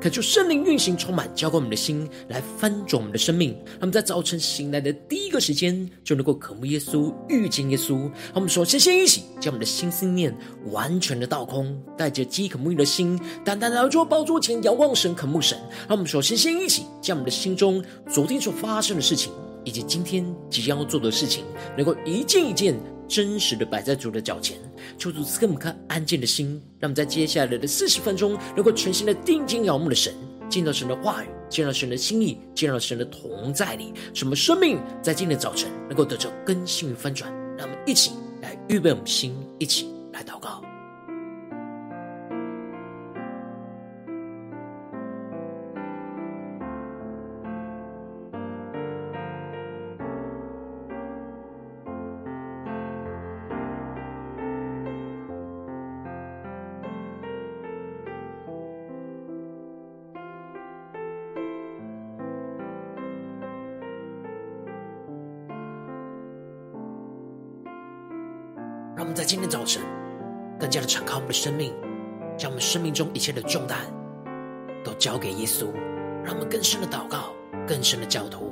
恳求圣灵运行，充满浇灌我们的心，来翻转我们的生命。那么在早晨醒来的第一个时间，就能够渴慕耶稣、遇见耶稣。让我们首先先一起将我们的心思念完全的倒空，带着饥渴沐浴的心，单单来到宝座前仰望神、渴慕神。让我们首先先一起将我们的心中昨天所发生的事情，以及今天即将要做的事情，能够一件一件。真实的摆在主的脚前，求主赐给我们颗安静的心，让我们在接下来的四十分钟，能够全心的定睛仰慕的神，见到神的话语，见到神的心意，见到神的同在里，什么生命在今天的早晨能够得着更新与翻转。让我们一起来预备我们心，一起来祷告。在今天早晨更加的敞开我们的生命，将我们生命中一切的重担都交给耶稣，让我们更深的祷告，更深的交托。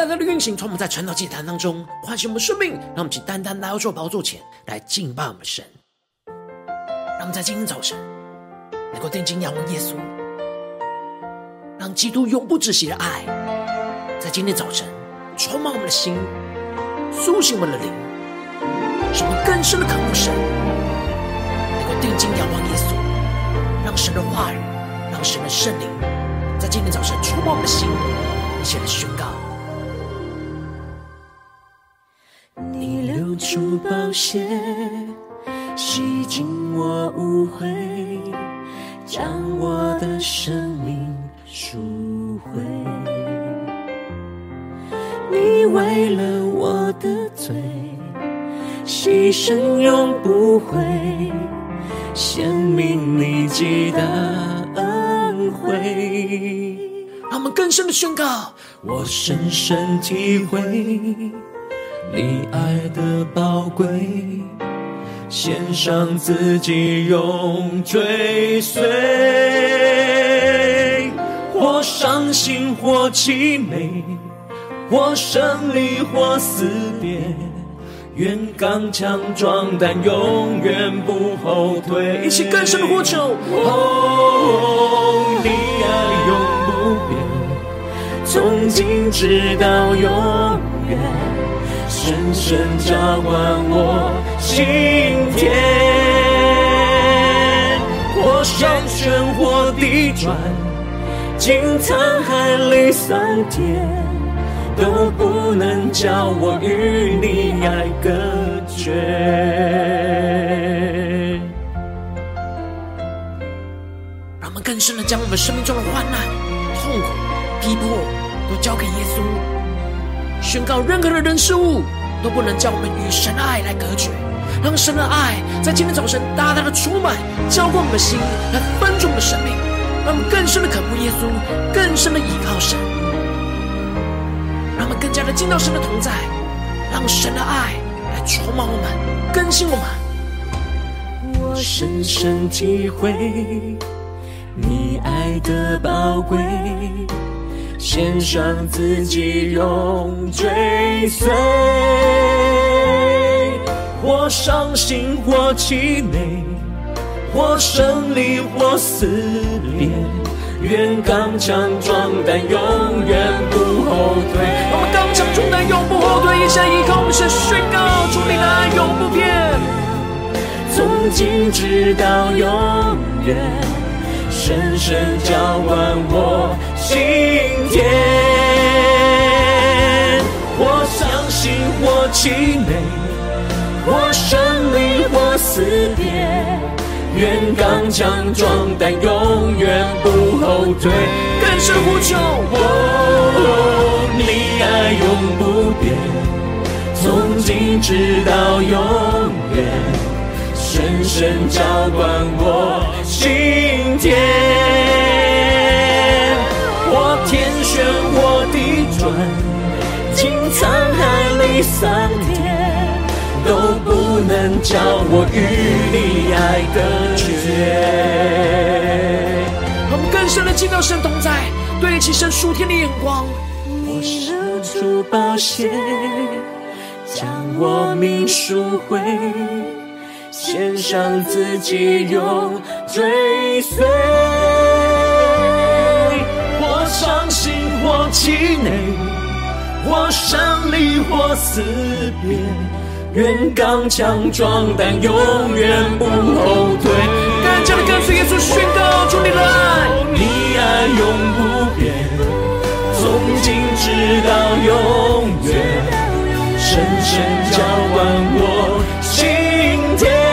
单单的运行，从我们在晨祷祭坛当中唤醒我们生命，让我们请单单来到主宝座前来敬拜我们神。让我们在今天早晨能够定睛仰望耶稣，让基督永不止息的爱在今天早晨充满我们的心，苏醒我们的灵，使我们更深的渴慕神，能够定睛仰望耶稣，让神的话语，让神的圣灵在今天早晨充满我们的心。一起来宣告，宝血，洗净我污秽，将我的生命赎回。你为了我的罪，牺牲永不悔，显明你极大恩惠。让我们更深的宣告，我深深体会你爱的宝贵，献上自己永追随，或伤心或凄美，或胜利或死别，愿刚强壮胆，永远不后退。一起更深的呼求，哦，你爱永不变。从今直到永远，深深浇灌我心田。或上旋，或地转，经沧海里桑田，都不能叫我与你爱隔绝。让我们更深的将我们生命中的患难、痛苦、逼迫。都交给耶稣，宣告任何的人事物都不能将我们与神的爱来隔绝，让神的爱在今天早晨大大的充满，浇灌我们的心，来翻转我们的生命，让我们更深的渴慕耶稣，更深的依靠神，让我们更加的进到神的同在，让神的爱来充满我们，更新我们。我深深体会你爱的宝贵。献上自己永追随，或伤心或凄美，或胜利或死别，愿刚强壮胆，永远不后退。我们刚强壮胆，永不后退。一下依靠我们，是宣告主你的爱永不变，从今直到永远，深深浇灌我心天。我相信，我凄美，我胜利，我思辨。愿刚强壮胆，永远不后退。更深呼求，哦，你爱永不变，从今直到永远，深深浇灌我心田。天旋，我地转，经沧海里桑田。都不能叫我与你爱隔绝。我们更深的进到神。同在，对齐神。数天的眼光。我伸出宝血，将我命赎回，献上自己，永追随。或气馁，我胜利或死别。愿刚强壮胆，永远不后退。更加的跟随耶稣宣告主你来，你爱永不变，从今直到永远，深深浇灌我心田。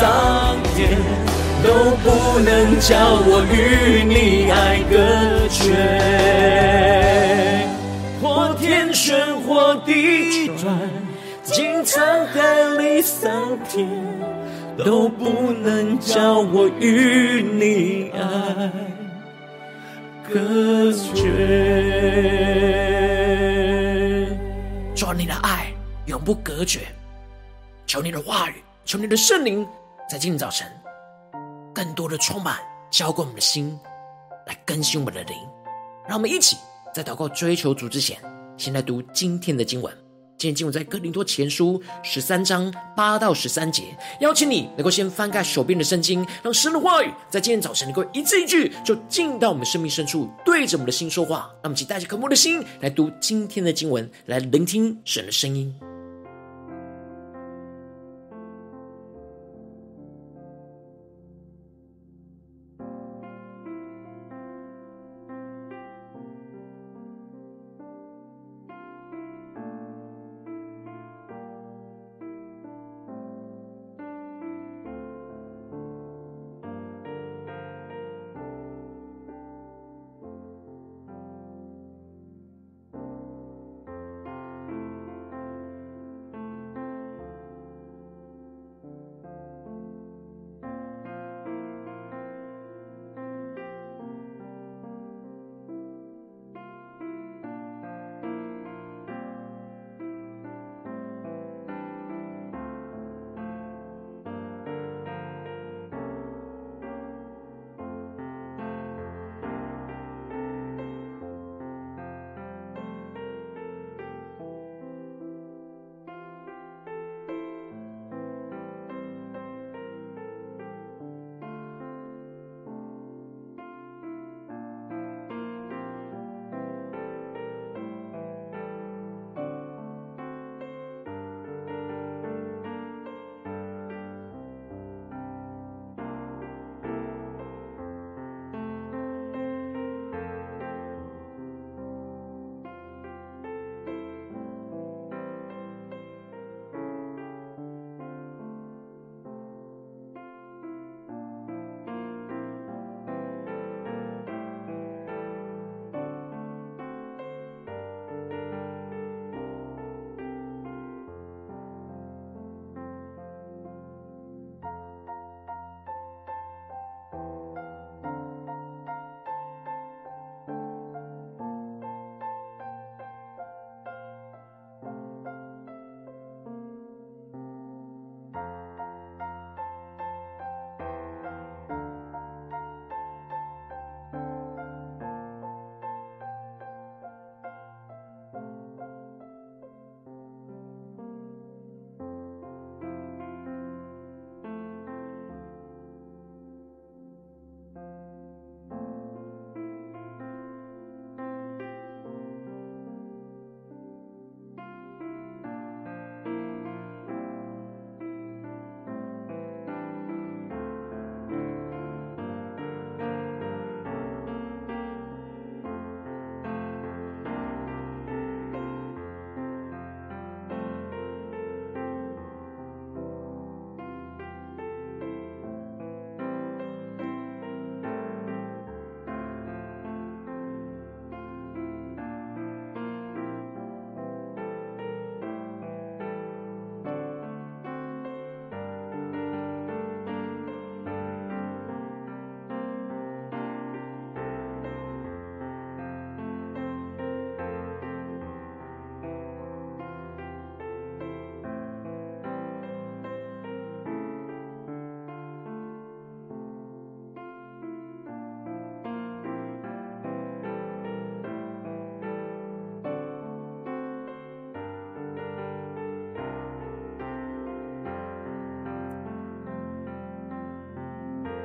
桑田。都不能叫我与你爱隔绝，或天旋，或地转，经沧海里桑田，都不能叫我与你爱隔绝。求你的爱永不隔绝，求你的话语，求你的圣灵，在今天早晨。更多的充满，浇灌我们的心，来更新我们的灵。让我们一起在祷告、追求主之前，先来读今天的经文。今天经文在哥林多前书十三章八到十三节。邀请你能够先翻开手边的圣经，让神的话语在今天早晨能够一字一句，就进到我们生命深处，对着我们的心说话。让我们一起带着渴慕的心来读今天的经文，来聆听神的声音。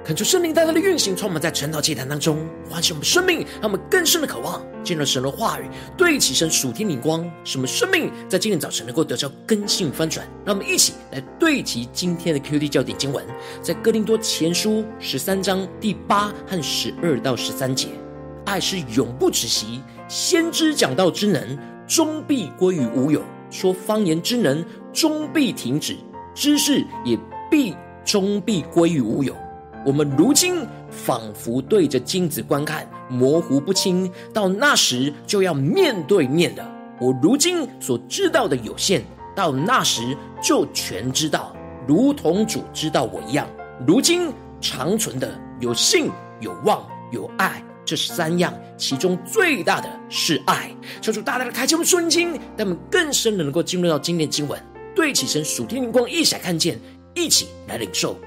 恳求圣灵带来的运行，充满在晨祷祭坛当中，唤醒我们生命，让我们更深的渴望进入神的话语，对齐神属天灵光，使我们生命在今天早晨能够得到更新翻转。让我们一起来对齐今天的 QD 焦点经文，在哥林多前书十三章第八和十二到十三节：爱是永不止息，先知讲道之能终必归于无有，说方言之能终必停止，知识也必终必归于无有。我们如今仿佛对着镜子观看，模糊不清；到那时就要面对面了。我如今所知道的有限，到那时就全知道，如同主知道我一样。如今长存的有信、有望、有爱，这三样，其中最大的是爱。求主大大的开启我们顺经，让我们更深的能够进入到今天经文，对起神属天灵光，一起来看见，一起来领受。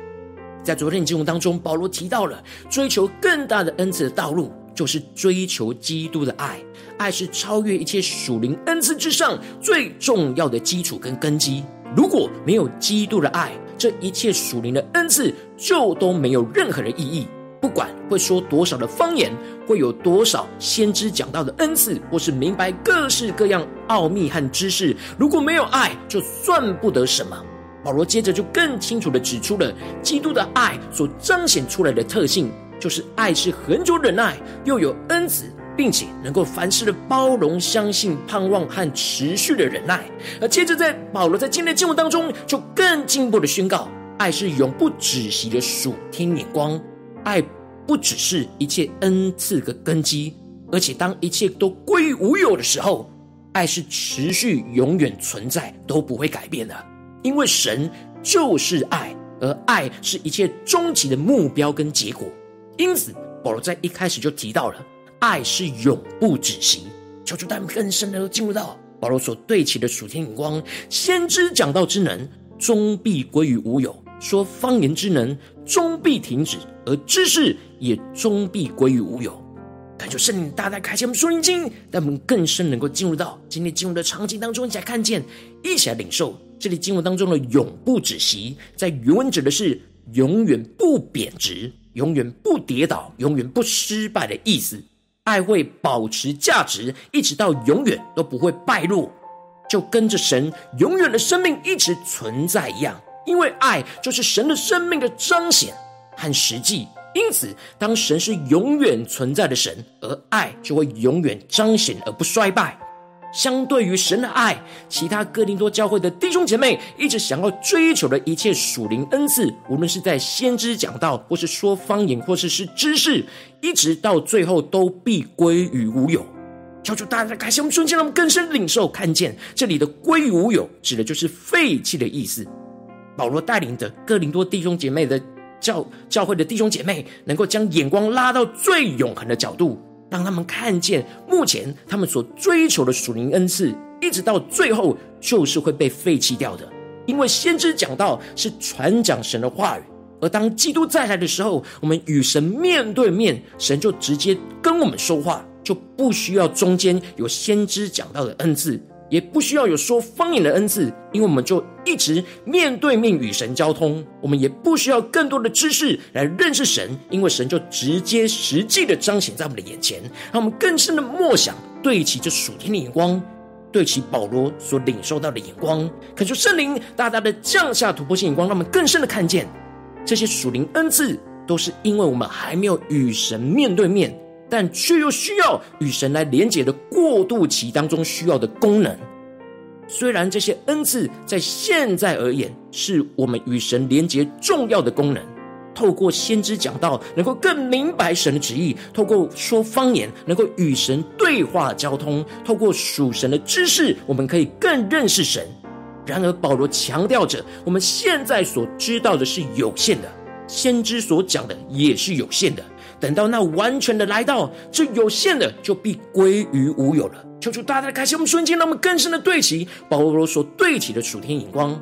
在昨天的经文当中，保罗提到了追求更大的恩赐的道路，就是追求基督的爱。爱是超越一切属灵恩赐之上最重要的基础跟根基。如果没有基督的爱，这一切属灵的恩赐就都没有任何的意义。不管会说多少的方言，会有多少先知讲到的恩赐，或是明白各式各样奥秘和知识，如果没有爱，就算不得什么。保罗接着就更清楚的指出了基督的爱所彰显出来的特性，就是爱是恒久忍耐，又有恩慈，并且能够凡事的包容、相信、盼望和持续的忍耐。而接着在保罗在今天的经文当中，就更进一步的宣告：爱是永不止息的属天眼光，爱不只是一切恩赐的根基，而且当一切都归于无有的时候，爱是持续永远存在，都不会改变的。因为神就是爱，而爱是一切终极的目标跟结果。因此，保罗在一开始就提到了，爱是永不止息。求主带们更深的进入到保罗所对齐的属天眼光，先知讲道之能终必归于无有，说方言之能终必停止，而知识也终必归于无有。感谢圣灵大大开启我们属灵经，让我们更深能够进入到今天进入的场景当中，一起来看见，一起来领受。这里经文当中的“永不止息”在原文指的是永远不贬值、永远不跌倒、永远不失败的意思。爱会保持价值，一直到永远都不会败落，就跟着神永远的生命一直存在一样。因为爱就是神的生命的彰显和实际。因此，当神是永远存在的神，而爱就会永远彰显而不衰败。相对于神的爱，其他哥林多教会的弟兄姐妹一直想要追求的一切属灵恩赐，无论是在先知讲道，或是说方言，或是是知识，一直到最后都必归于无有。求主大家开启我们瞬间，让我们更深领受看见这里的归于无有，指的就是废弃的意思。保罗带领的哥林多弟兄姐妹的。教教会的弟兄姐妹能够将眼光拉到最永恒的角度，让他们看见目前他们所追求的属灵恩赐，一直到最后就是会被废弃掉的。因为先知讲到是传讲神的话语，而当基督再来的时候，我们与神面对面，神就直接跟我们说话，就不需要中间有先知讲到的恩赐。也不需要有说方言的恩赐，因为我们就一直面对面与神交通。我们也不需要更多的知识来认识神，因为神就直接实际的彰显在我们的眼前，让我们更深的默想，对齐这属天的眼光，对齐保罗所领受到的眼光，恳求圣灵大大的降下突破性眼光，让我们更深的看见这些属灵恩赐，都是因为我们还没有与神面对面。但却又需要与神来连结的过渡期当中需要的功能。虽然这些恩赐在现在而言是我们与神连结重要的功能，透过先知讲道能够更明白神的旨意，透过说方言能够与神对话交通，透过属神的知识，我们可以更认识神。然而保罗强调着，我们现在所知道的是有限的，先知所讲的也是有限的。等到那完全的来到，这有限的就必归于无有了。求主大大开启我们瞬间，让我们更深的对齐保罗所对齐的属天眼光。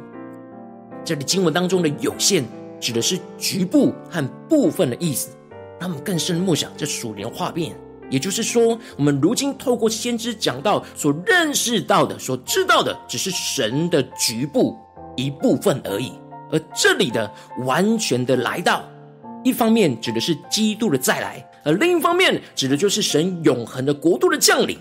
这里经文当中的有限，指的是局部和部分的意思。让我们更深的默想这属灵画面，也就是说，我们如今透过先知讲到所认识到的、所知道的，只是神的局部一部分而已。而这里的完全的来到。一方面指的是基督的再来，而另一方面指的就是神永恒的国度的降临。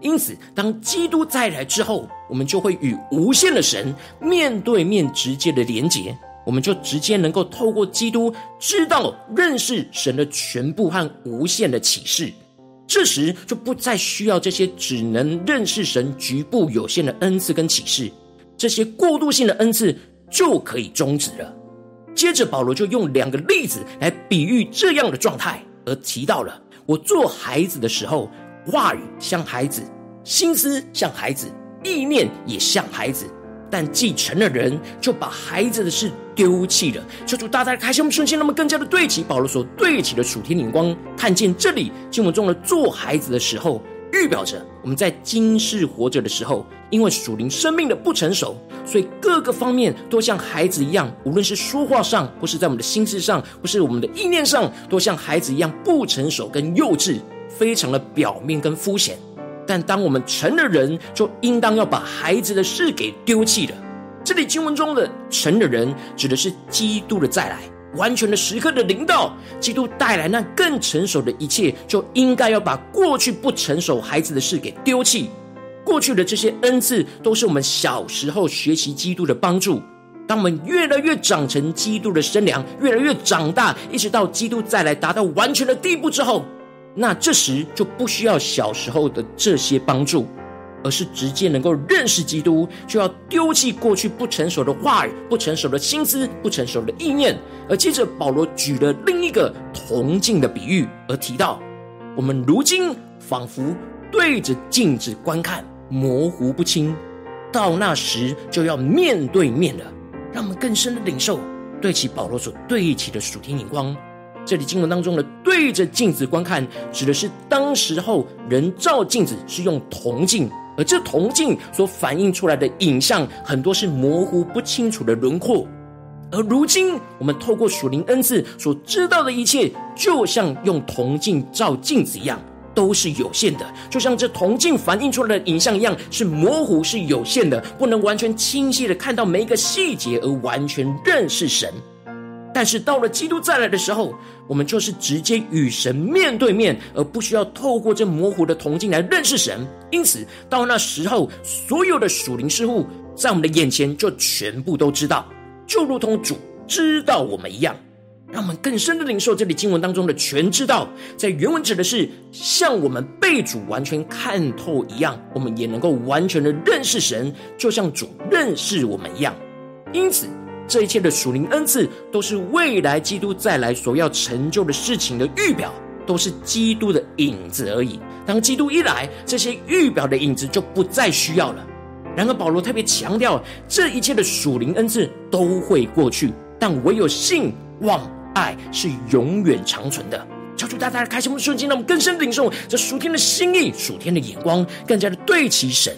因此，当基督再来之后，我们就会与无限的神面对面直接的连结，我们就直接能够透过基督知道认识神的全部和无限的启示。这时就不再需要这些只能认识神局部有限的恩赐跟启示，这些过渡性的恩赐就可以终止了。接着，保罗就用两个例子来比喻这样的状态，而提到了我做孩子的时候，话语像孩子，心思像孩子，意念也像孩子。但既成了人，就把孩子的事丢弃了。求主大大开启我们瞬间，那么更加的对齐保罗所对齐的属天眼光，看见这里经文中的做孩子的时候。预表着我们在今世活着的时候，因为属灵生命的不成熟，所以各个方面都像孩子一样，无论是说话上，或是在我们的心智上，或是我们的意念上，都像孩子一样不成熟跟幼稚，非常的表面跟肤浅。但当我们成了人，就应当要把孩子的事给丢弃了。这里经文中的成了人，指的是基督的再来。完全的时刻的临到，基督带来那更成熟的一切，就应该要把过去不成熟孩子的事给丢弃。过去的这些恩赐，都是我们小时候学习基督的帮助。当我们越来越长成基督的身量，越来越长大，一直到基督再来达到完全的地步之后，那这时就不需要小时候的这些帮助。而是直接能够认识基督，就要丢弃过去不成熟的话语、不成熟的心思、不成熟的意念。而接着保罗举了另一个铜镜的比喻，而提到我们如今仿佛对着镜子观看，模糊不清，到那时就要面对面了。让我们更深的领受对其保罗所对齐的属天眼光。这里经文当中的对着镜子观看，指的是当时候人照镜子是用铜镜。而这铜镜所反映出来的影像，很多是模糊不清楚的轮廓。而如今，我们透过属灵恩赐所知道的一切，就像用铜镜照镜子一样，都是有限的。就像这铜镜反映出来的影像一样，是模糊、是有限的，不能完全清晰的看到每一个细节，而完全认识神。但是到了基督再来的时候，我们就是直接与神面对面，而不需要透过这模糊的铜镜来认识神。因此，到那时候，所有的属灵事物在我们的眼前就全部都知道，就如同主知道我们一样。让我们更深的领受这里经文当中的全知道，在原文指的是像我们被主完全看透一样，我们也能够完全的认识神，就像主认识我们一样。因此。这一切的属灵恩赐，都是未来基督再来所要成就的事情的预表，都是基督的影子而已。当基督一来，这些预表的影子就不再需要了。然而，保罗特别强调，这一切的属灵恩赐都会过去，但唯有信、望、爱是永远长存的。求主大大开启我们的瞬间，让我们更深领受这属天的心意、属天的眼光，更加的对齐神。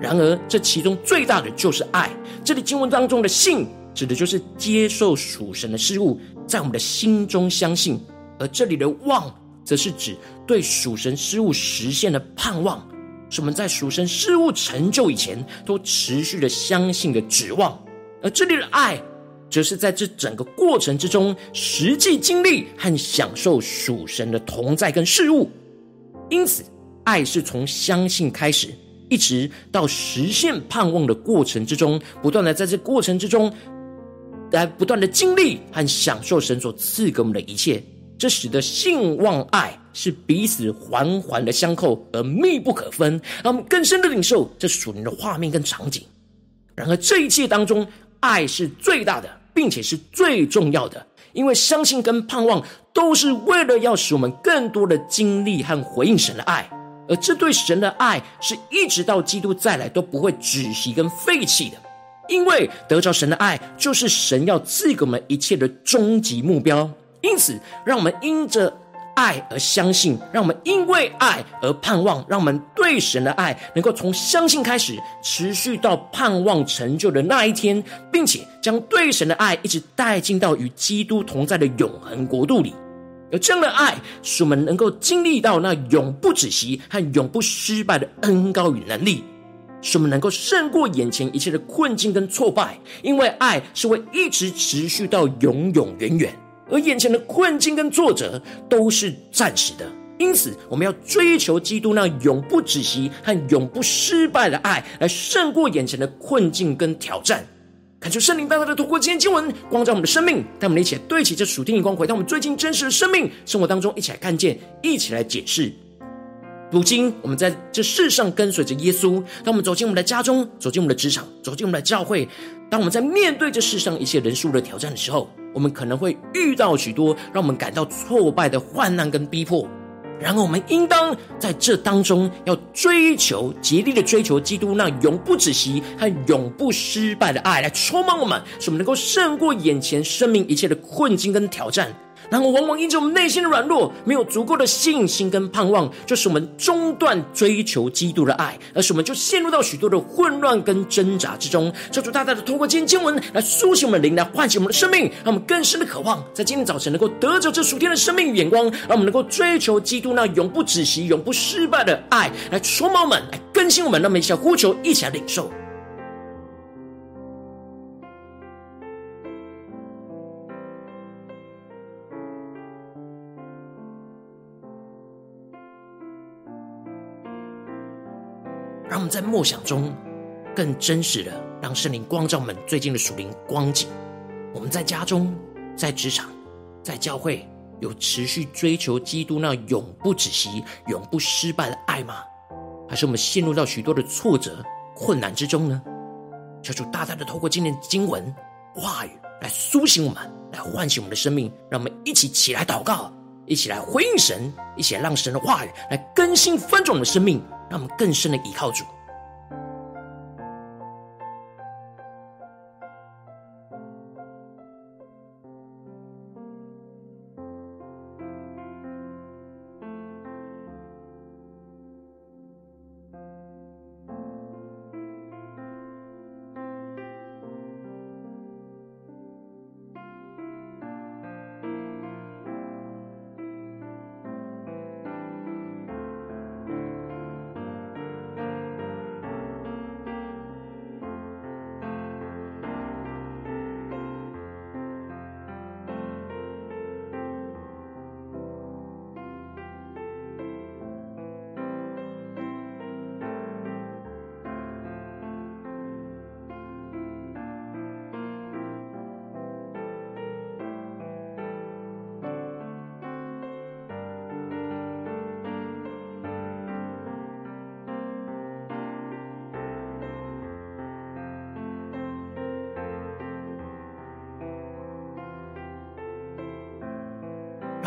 然而，这其中最大的就是爱。这里经文当中的信。指的就是接受属神的事物，在我们的心中相信；而这里的望，则是指对属神事物实现的盼望，是我们在属神事物成就以前都持续的相信的指望；而这里的爱，则是在这整个过程之中实际经历和享受属神的同在跟事物。因此，爱是从相信开始，一直到实现盼望的过程之中，不断的在这过程之中。来不断的经历和享受神所赐给我们的一切，这使得信望爱是彼此环环的相扣而密不可分，让我们更深的领受这属灵的画面跟场景。然而这一切当中，爱是最大的，并且是最重要的，因为相信跟盼望都是为了要使我们更多的经历和回应神的爱，而这对神的爱是一直到基督再来都不会止息跟废弃的。因为得着神的爱，就是神要赐给我们一切的终极目标。因此，让我们因着爱而相信，让我们因为爱而盼望，让我们对神的爱能够从相信开始，持续到盼望成就的那一天，并且将对神的爱一直带进到与基督同在的永恒国度里。有这样的爱，使我们能够经历到那永不止息和永不失败的恩高与能力。使我们能够胜过眼前一切的困境跟挫败，因为爱是会一直持续到永永远远。而眼前的困境跟挫折都是暂时的。因此，我们要追求基督那永不止息和永不失败的爱，来胜过眼前的困境跟挑战。感谢圣灵大大的透过今天经文光照我们的生命，带我们一起来对齐这属天的光，回到我们最近真实的生命生活当中，一起来看见，一起来解释。如今，我们在这世上跟随着耶稣，当我们走进我们的家中，走进我们的职场，走进我们的教会，当我们在面对这世上一些人数的挑战的时候，我们可能会遇到许多让我们感到挫败的患难跟逼迫。然而，我们应当在这当中要追求、竭力的追求基督那永不止息和永不失败的爱，来充满我们，使我们能够胜过眼前生命一切的困境跟挑战。然后，往往因着我们内心的软弱，没有足够的信心跟盼望，就使我们中断追求基督的爱，而使我们就陷入到许多的混乱跟挣扎之中。求主大大的透过今天经文来苏醒我们的灵，来唤醒我们的生命，让我们更深的渴望，在今天早晨能够得着这属天的生命与眼光，让我们能够追求基督那永不止息、永不失败的爱，来充满我们，来更新我们。让我们一起呼求，一起来领受。在默想中更真实的让圣灵光照我们最近的属灵光景。我们在家中、在职场、在教会，有持续追求基督那永不止息、永不失败的爱吗？还是我们陷入到许多的挫折、困难之中呢？求主大大的透过今天的经文话语来苏醒我们，来唤醒我们的生命。让我们一起起来祷告，一起来回应神，一起来让神的话语来更新翻转我们的生命。让我们更深的依靠主。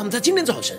让我们在今天早晨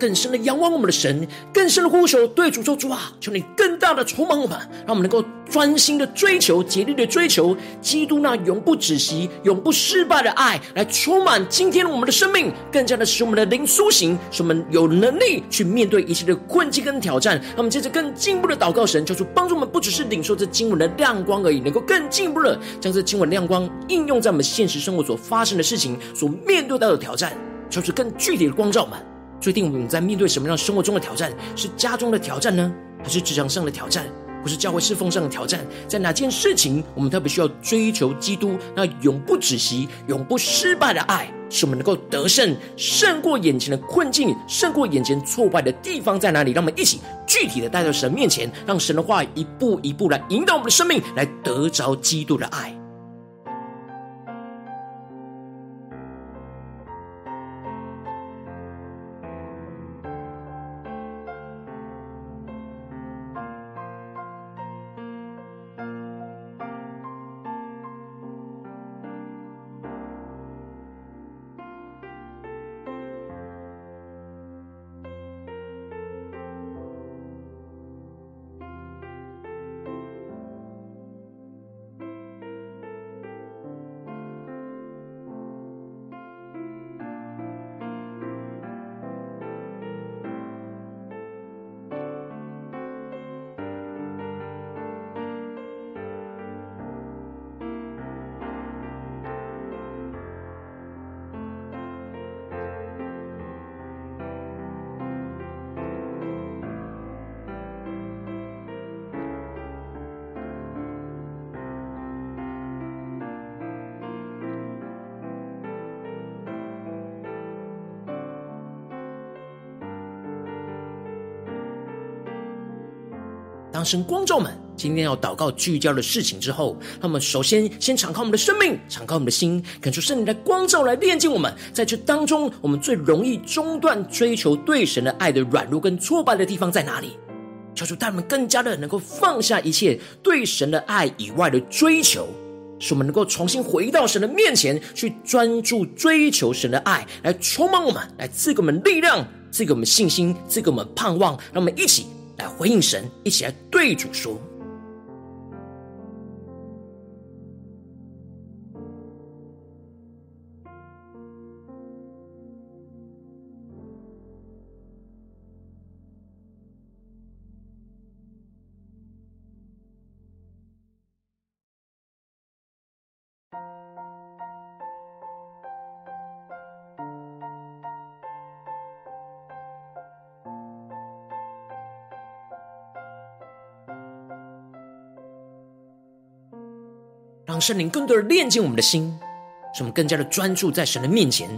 更深的仰望我们的神，更深的呼求，对主说：“主啊，求你更大的充满我们，让我们能够专心的追求、竭力的追求基督那永不止息、永不失败的爱，来充满今天我们的生命，更加的使我们的灵苏醒，使我们有能力去面对一切的困境跟挑战。让我们接着更进一步的祷告神，求主帮助我们，不只是领受这经文的亮光而已，能够更进一步的将这经文亮光应用在我们现实生活所发生的事情、所面对到的挑战。”就是更具体的光照们，决定我们在面对什么样生活中的挑战，是家中的挑战呢，还是职场上的挑战，或是教会侍奉上的挑战？在哪件事情，我们特别需要追求基督那永不止息、永不失败的爱，使我们能够得胜，胜过眼前的困境，胜过眼前挫败的地方在哪里？让我们一起具体的带到神面前，让神的话一步一步来引导我们的生命，来得着基督的爱。当神光照们今天要祷告聚焦的事情之后，他们首先先敞开我们的生命，敞开我们的心，恳求圣灵来光照，来炼净我们。在这当中，我们最容易中断追求对神的爱的软弱跟挫败的地方在哪里？求主带我们更加的能够放下一切对神的爱以外的追求，使我们能够重新回到神的面前，去专注追求神的爱，来充满我们，来赐给我们力量，赐给我们信心，赐给我们盼望，让我们一起来回应神，一起来对主说。圣灵更多的炼净我们的心，使我们更加的专注在神的面前。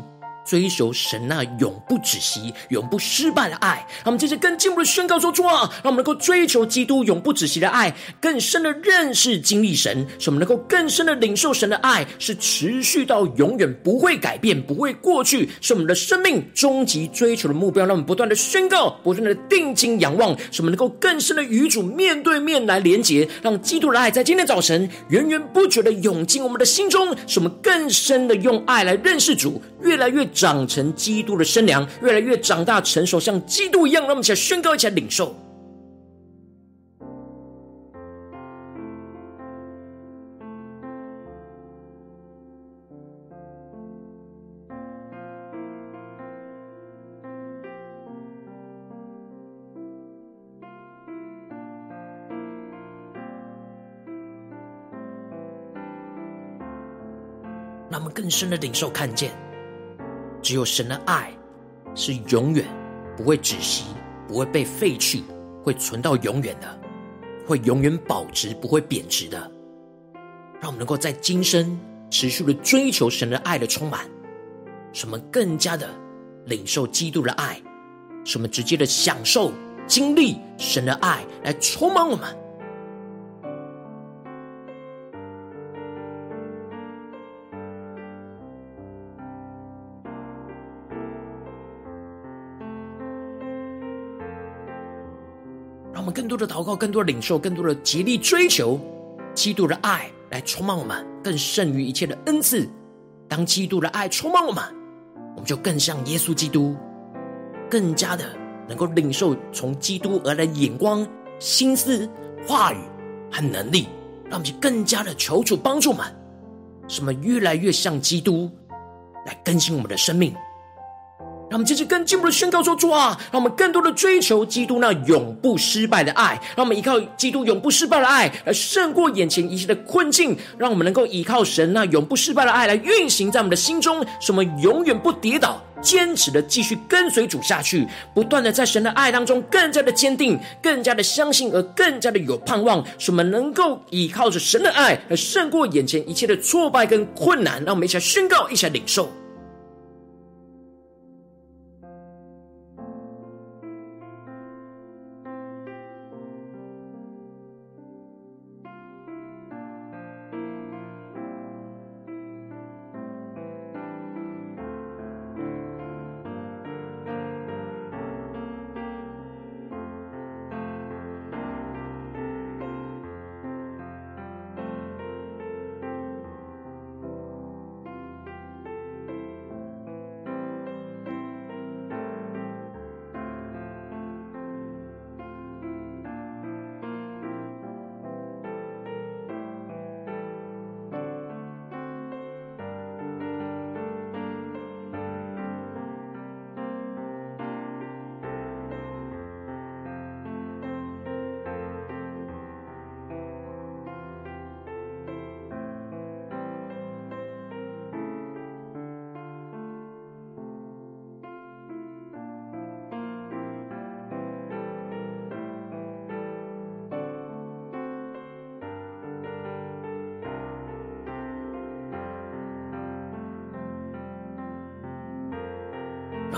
追求神那永不止息、永不失败的爱，让我们接着更进一步的宣告说：主啊，让我们能够追求基督永不止息的爱，更深的认识经历神，使我们能够更深的领受神的爱，是持续到永远不会改变、不会过去，是我们的生命终极追求的目标。让我们不断的宣告，不断的定睛仰望，使我们能够更深的与主面对面来连结，让基督的爱在今天早晨源源不绝的涌进我们的心中，使我们更深的用爱来认识主，越来越。长成基督的身量，越来越长大成熟，像基督一样。让我们起来宣告，一起来领受。让我们更深的领受，看见。只有神的爱是永远不会止息，不会被废去，会存到永远的，会永远保值，不会贬值的。让我们能够在今生持续的追求神的爱的充满，使我们更加的领受基督的爱，使我们直接的享受经历神的爱来充满我们。我们更多的祷告，更多的领受，更多的竭力追求基督的爱来充满我们，更胜于一切的恩赐。当基督的爱充满我们，我们就更像耶稣基督，更加的能够领受从基督而来的眼光、心思、话语和能力，让我们就更加的求主帮助我们，使我们越来越像基督，来更新我们的生命。我们接着更进一步的宣告说：“主啊，让我们更多的追求基督那永不失败的爱，让我们依靠基督永不失败的爱来胜过眼前一切的困境。让我们能够依靠神那永不失败的爱来运行在我们的心中，使我们永远不跌倒，坚持的继续跟随主下去，不断的在神的爱当中更加的坚定，更加的相信，而更加的有盼望。使我们能够依靠着神的爱而胜过眼前一切的挫败跟困难。让我们一起来宣告，一起来领受。”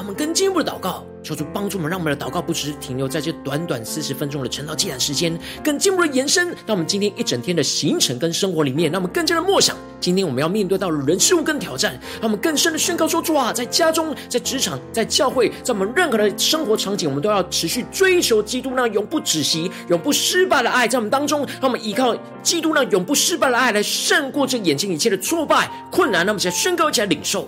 们更进一步的祷告，求主帮助我们，让我们的祷告不只是停留在这短短四十分钟的晨祷祭坛时间，更进一步的延伸到我们今天一整天的行程跟生活里面，让我们更加的默想今天我们要面对到的人事物跟挑战，让我们更深的宣告说：主啊，在家中、在职场、在教会，在我们任何的生活场景，我们都要持续追求基督那永不止息、永不失败的爱，在我们当中，让我们依靠基督那永不失败的爱来胜过这眼前一切的挫败、困难。让我们现在宣告，一起来领受。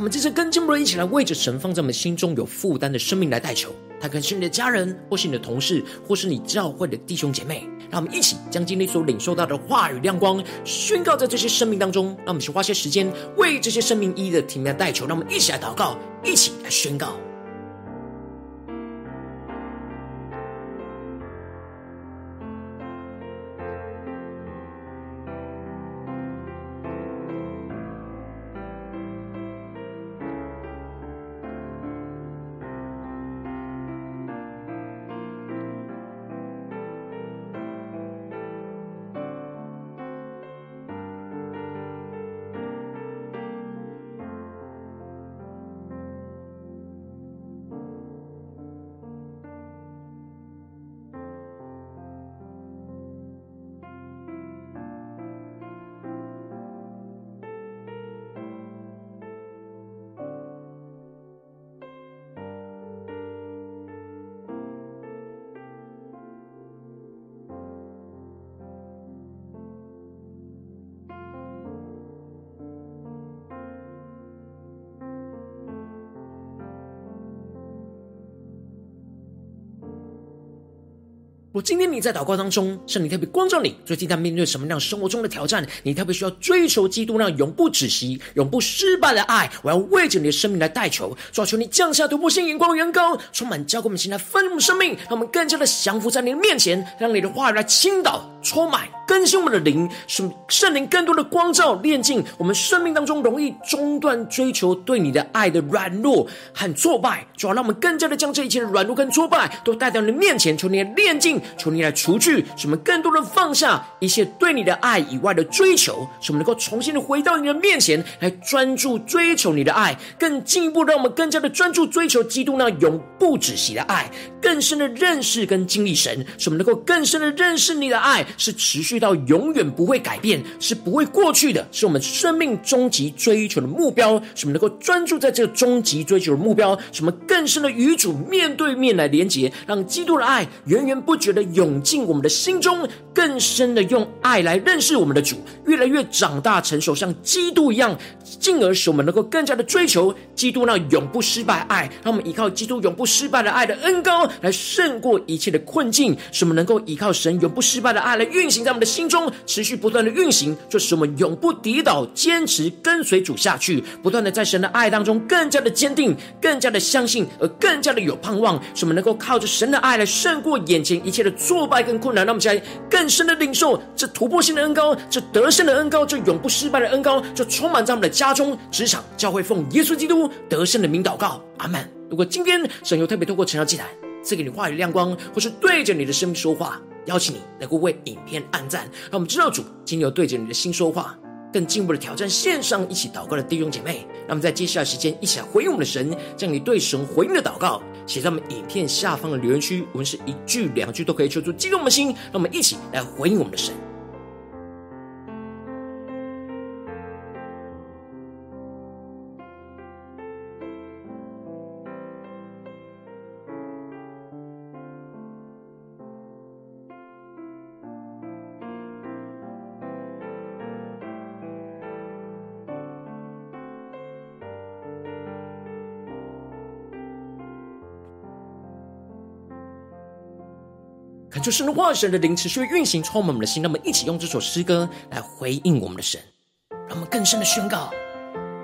我们这次跟金伯伦一起来为着神放在我们心中有负担的生命来代求，他可能是你的家人，或是你的同事，或是你教会的弟兄姐妹。让我们一起将今天所领受到的话语亮光宣告在这些生命当中。让我们去花些时间为这些生命一一的提名来代求。让我们一起来祷告，一起来宣告。我今天你在祷告当中，圣灵特别光照你，最近在面对什么样生活中的挑战？你特别需要追求基督那永不止息、永不失败的爱。我要为着你的生命来代求，抓，求你降下突破性眼光、的员工，充满教给我们现在丰盛生命，让我们更加的降服在你的面前，让你的话语来倾倒、充满、更新我们的灵，使圣灵更多的光照、炼净我们生命当中容易中断追求对你的爱的软弱和挫败。主啊，让我们更加的将这一切的软弱跟挫败都带到你的面前，求你的炼净。求你来除去，使我们更多的放下一切对你的爱以外的追求，使我们能够重新的回到你的面前来专注追求你的爱，更进一步让我们更加的专注追求基督那永不止息的爱，更深的认识跟经历神，使我们能够更深的认识你的爱是持续到永远不会改变，是不会过去的，是我们生命终极追求的目标，什么能够专注在这个终极追求的目标，什么更深的与主面对面来连接，让基督的爱源源不绝的涌进我们的心中，更深的用爱来认识我们的主，越来越长大成熟，像基督一样，进而使我们能够更加的追求基督那永不失败爱。让我们依靠基督永不失败的爱的恩膏，来胜过一切的困境，什么能够依靠神永不失败的爱来运行在我们的心中，持续不断的运行，就使我们永不跌倒，坚持跟随主下去，不断的在神的爱当中更加的坚定，更加的相信，而更加的有盼望，使我们能够靠着神的爱来胜过眼前一切的挫。败跟困难，让我们来更深的领受这突破性的恩膏，这得胜的恩膏，这永不失败的恩膏，就充满在我们的家中、职场、教会，奉耶稣基督得胜的名祷告，阿门。如果今天神有特别透过晨祷祭坛赐给你话语亮光，或是对着你的生命说话，邀请你能够为影片按赞，让我们知道主今天有对着你的心说话。更进一步的挑战，线上一起祷告的弟兄姐妹，那么在接下来时间一起来回应我们的神，将你对神回应的祷告写在我们影片下方的留言区，我们是一句两句都可以，求主激动我们的心，让我们一起来回应我们的神。恳求神的话、神的灵持续运行，充满我们的心。让我们一起用这首诗歌来回应我们的神，让我们更深的宣告：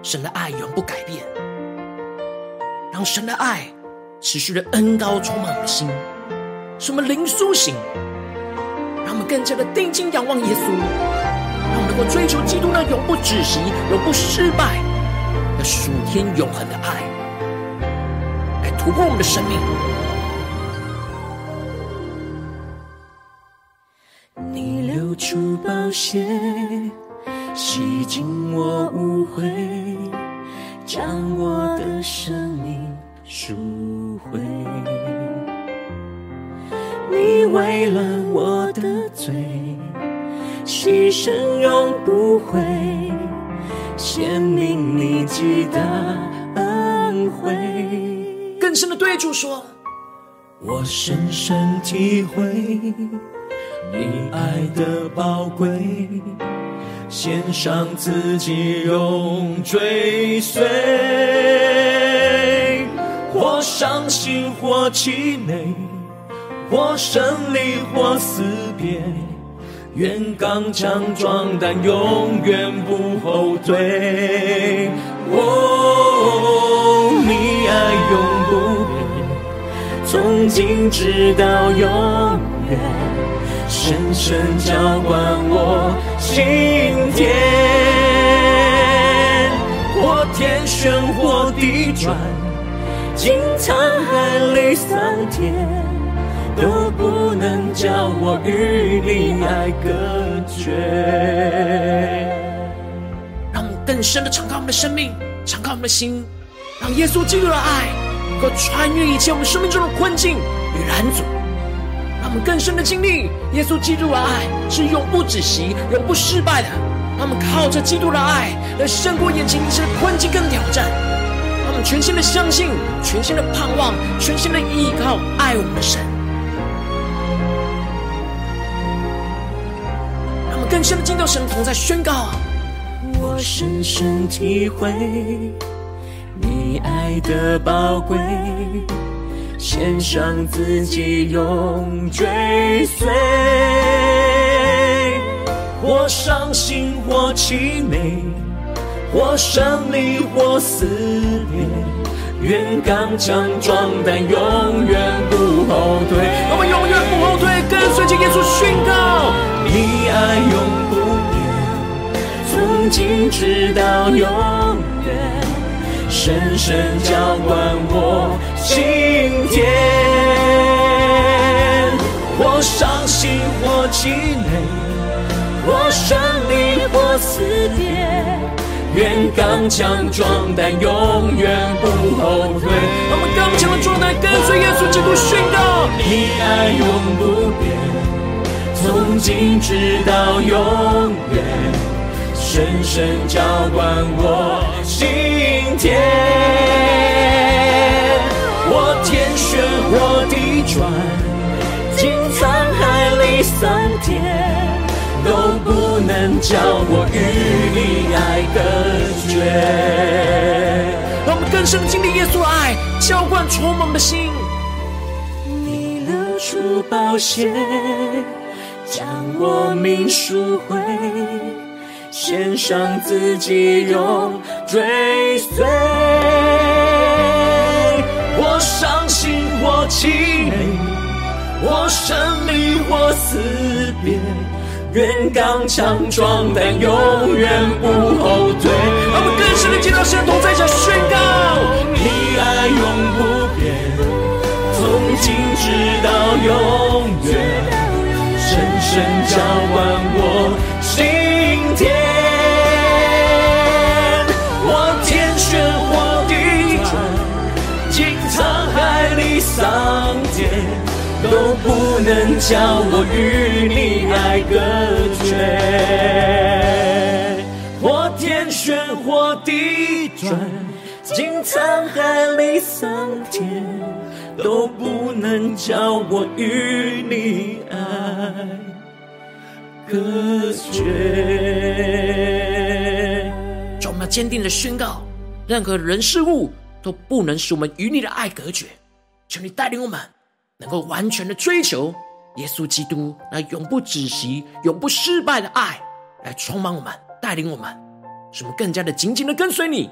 神的爱永不改变，让神的爱持续的恩膏充满我们的心，使我们灵苏醒，让我们更加的定睛仰望耶稣，让我们能够追求基督的永不止息、永不失败的属天永恒的爱，来突破我们的生命。出宝血。洗净我污秽，将我的生命赎回。你为了我的罪，牺牲永不悔，显明你极大恩惠。更深的对主说，我深深体会你爱的宝贵。献上自己，永追随，或伤心，或气馁，或胜利，或死别，愿刚强壮胆，永远不后退。哦，你爱永不变，从今直到永远。深深浇灌我心田，或天旋，或地转，经沧海里桑田，都不能叫我与你爱隔绝。让我们更深的敞开我们的生命，敞开我们的心，让耶稣基督的爱能够穿越一切我们生命中的困境与拦阻。更深的经历耶稣基督的爱是永不止息、永不失败的。他们靠着基督的爱来胜过眼前一切的困境跟挑战。他们全心的相信、全心的盼望、全心的依靠爱我们的神。让我们更深的进到神同在宣告：我深深体会你爱的宝贵。献上自己，永追随，或伤心，或凄美，或胜利，或死别，愿刚强壮胆，永远不后退。我们永远不后退，跟随着耶稣宣告：你爱永不变，从今直到永。深深浇灌我心田，我伤心，我气馁，我胜利，或死别，愿刚强壮胆，永远不后退。我们刚强的壮胆，跟随耶稣基督宣告：你爱永不变，从今直到永远。深深浇灌我今天我天旋，或地转，经沧海里桑田，都不能叫我与你爱隔绝。让我们更深经历耶稣的爱，浇灌充满的心。你流出宝血，将我命赎回。献上自己，永追随，我伤心，或凄美，我胜利，或死别，愿刚强壮胆，永远不后退。我们更深的见到神同在这宣告：你爱永不变，从今直到永远，深深浇灌我能叫我与你爱隔绝，或天旋，或地转，经沧海里桑田都不能叫我与你爱隔绝。让我们坚定的宣告：任何人事物都不能使我们与你的爱隔绝。求你带领我们，能够完全的追求耶稣基督那永不止息、永不失败的爱，来充满我们，带领我们，使我们更加的紧紧的跟随你。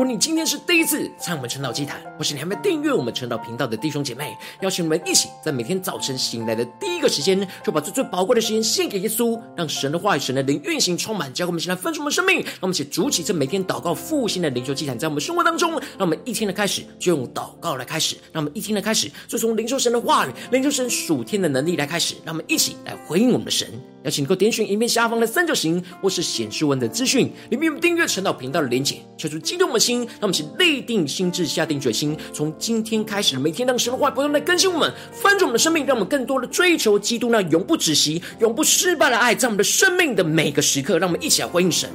如果你今天是第一次参与我们晨祷祭坛，或是你还没订阅我们晨祷频道的弟兄姐妹，邀请你们一起在每天早晨醒来的第一个时间，就把这最宝贵的时间献给耶稣，让神的话语、神的灵运行充满，教给我们，现在分出我们生命。让我们一起筑起这每天祷告复兴的灵修祭坛，在我们生活当中，让我们一天的开始就用祷告来开始，让我们一天的开始就从灵修神的话语、灵修神属天的能力来开始，让我们一起来回应我们的神。邀请你能够点选影片下方的三角形，或是显示文的资讯，里面有订阅陈祷频道的连结，求主激动我们的心，让我们一起立定心智，下定决心，从今天开始，每天让神的话不断来更新我们，翻转我们的生命，让我们更多的追求基督那永不止息、永不失败的爱，在我们的生命的每个时刻，让我们一起来回应神。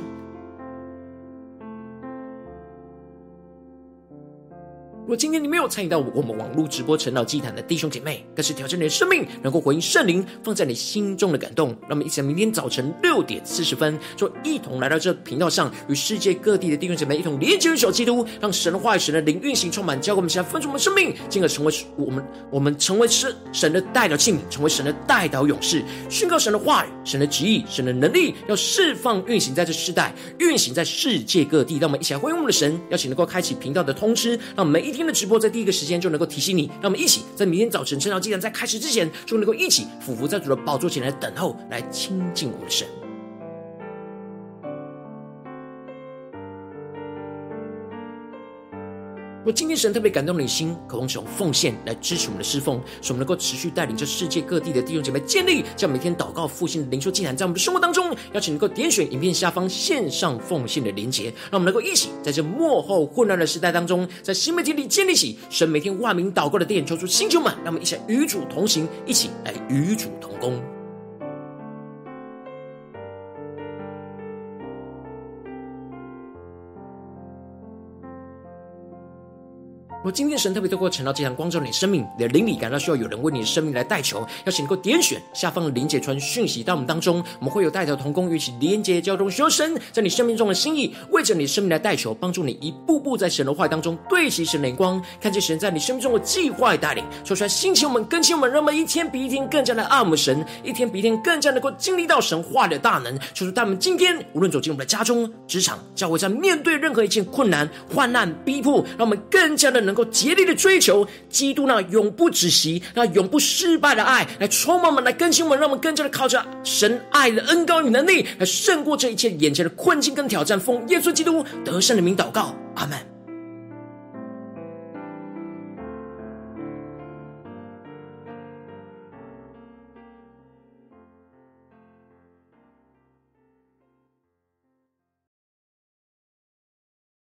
如果今天你没有参与到我们网络直播晨祷祭坛的弟兄姐妹，更是挑战你的生命，能够回应圣灵放在你心中的感动。让我们一起在明天早晨六点四十分，就一同来到这频道上，与世界各地的弟兄姐妹一同连接于手基督，让神的话语、神的灵运行充满，教给我们现在分出我们生命，进而成为我们我们成为神神的代表器皿，成为神的代表勇士，宣告神的话语、神的旨意、神的能力，要释放运行在这世代，运行在世界各地。让我们一起来回应我们的神，邀请能够开启频道的通知，让我们每一今天的直播在第一个时间就能够提醒你，让我们一起在明天早晨晨祷祭坛在开始之前，就能够一起俯伏在主的宝座前来等候，来亲近我们的神。若今天神特别感动你的心，渴望使用奉献来支持我们的侍奉，使我们能够持续带领着世界各地的弟兄姐妹建立这样每天祷告复兴的灵修祭坛，在我们的生活当中，邀请能够点选影片下方线上奉献的连结，让我们能够一起在这幕后混乱的时代当中，在新媒体里建立起神每天万名祷告的殿，抽出星球们，让我们一起来与主同行，一起来与主同工。若今天神特别透过晨祷祭坛光照你生命，你的灵里感到需要有人为你的生命来代求，邀请能够点选下方的灵界传讯息到我们当中，我们会有代祷同工与其连接交通，需要神在你生命中的心意，为着你生命来代求，帮助你一步步在神的话当中对齐神的光，看见神在你生命中的计划带领，说出来兴起我们更新我们，让我们一天比一天更加的爱慕神，一天比一天更加能够经历到神话的大能，求主带我们今天无论走进我们的家中、职场、教会，在面对任何一件困难、患难、逼迫，让我们更加的能。能够竭力的追求基督那永不止息、那永不失败的爱，来充满我们，来更新我们，让我们更加的靠着神爱的恩膏与能力，来胜过这一切眼前的困境跟挑战。奉耶稣基督得胜的名祷告，阿门。